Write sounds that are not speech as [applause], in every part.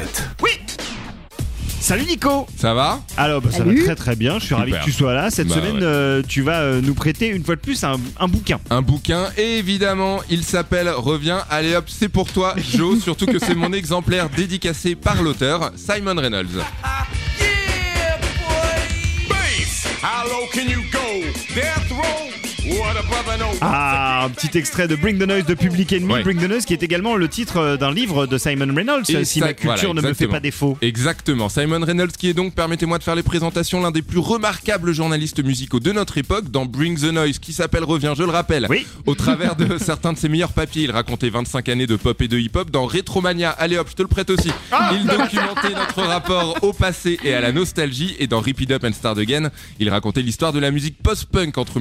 prête. Salut Nico Ça va? Alors bah, ça va très très bien, je suis ravi que tu sois là. Cette Bah, semaine ouais. euh, tu vas euh, nous prêter une fois de plus un, un bouquin. Un bouquin, et évidemment, il s'appelle Reviens. Allez hop, c'est pour toi, Joe. [laughs] Surtout que c'est mon exemplaire dédicacé par l'auteur, Simon Reynolds. Bass, how low can you go? Death row, Ah, un petit extrait de Bring the Noise de Public Enemy. Ouais. Bring the Noise qui est également le titre euh, d'un livre de Simon Reynolds, Et si ça- ma culture voilà, ne me fait pas défaut. Exactement. Simon Reynolds, qui est donc, permettez-moi de faire les présentations, l'un des plus remarquables journalistes musicaux de notre époque, dans Bring the Noise, qui s'appelle Reviens, je le rappelle. Oui. Au travers de [laughs] certains de ses meilleurs papiers, il racontait 25 années de pop et de hip-hop. Dans Retromania, allez hop, je te le prête aussi. Il documentait notre rapport au passé et à la nostalgie. Et dans Rip It Up and Start Again, il racontait l'histoire de la musique post-punk entre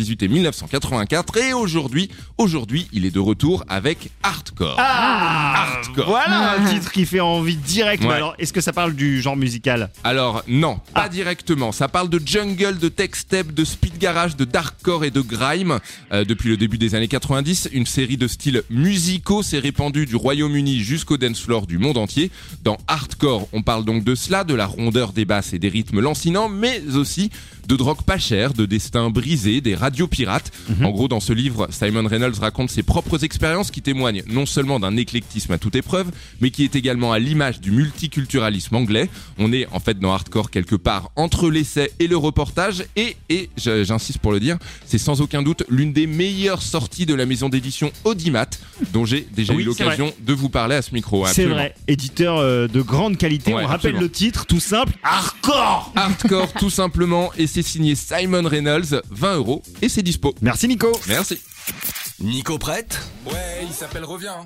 1978 et 1984. Et aujourd'hui, aujourd'hui, il est de retour avec Hardcore. Ah Hardcore. Voilà un titre qui fait envie direct. Mais Ouais. alors, est-ce que ça parle du genre musical? Alors non, pas Ah. directement. Ça parle de jungle, de tech step, de speed garage, de darkcore et de grime. Euh, depuis le début des années 90, une série de styles musicaux s'est répandue du Royaume-Uni jusqu'au dance floor du monde entier. Dans hardcore, on parle donc de cela, de la rondeur des basses et des rythmes lancinants, mais aussi de drogue pas chère, de destins brisés, des radios pirates. En gros, dans ce livre, Simon Reynolds raconte ses propres expériences qui témoignent non seulement d'un éclectisme à toute épreuve, mais qui est également à l'image du multiculturalisme anglais. On est en fait dans Hardcore quelque part entre l'essai et le reportage, et, et j'insiste pour le dire, c'est sans aucun doute l'une des meilleures sorties de la maison d'édition Audimat, dont j'ai déjà Oui, eu c'est l'occasion de vous parler à ce micro. C'est absolument. vrai, éditeur euh, de grande qualité. Ouais, On rappelle absolument. le titre, tout simple, Hardcore Hardcore tout simplement, et c'est signé Simon Reynolds, 20 euros, et c'est dispo. Merci Nico Merci. Nico prête Ouais, il s'appelle Reviens.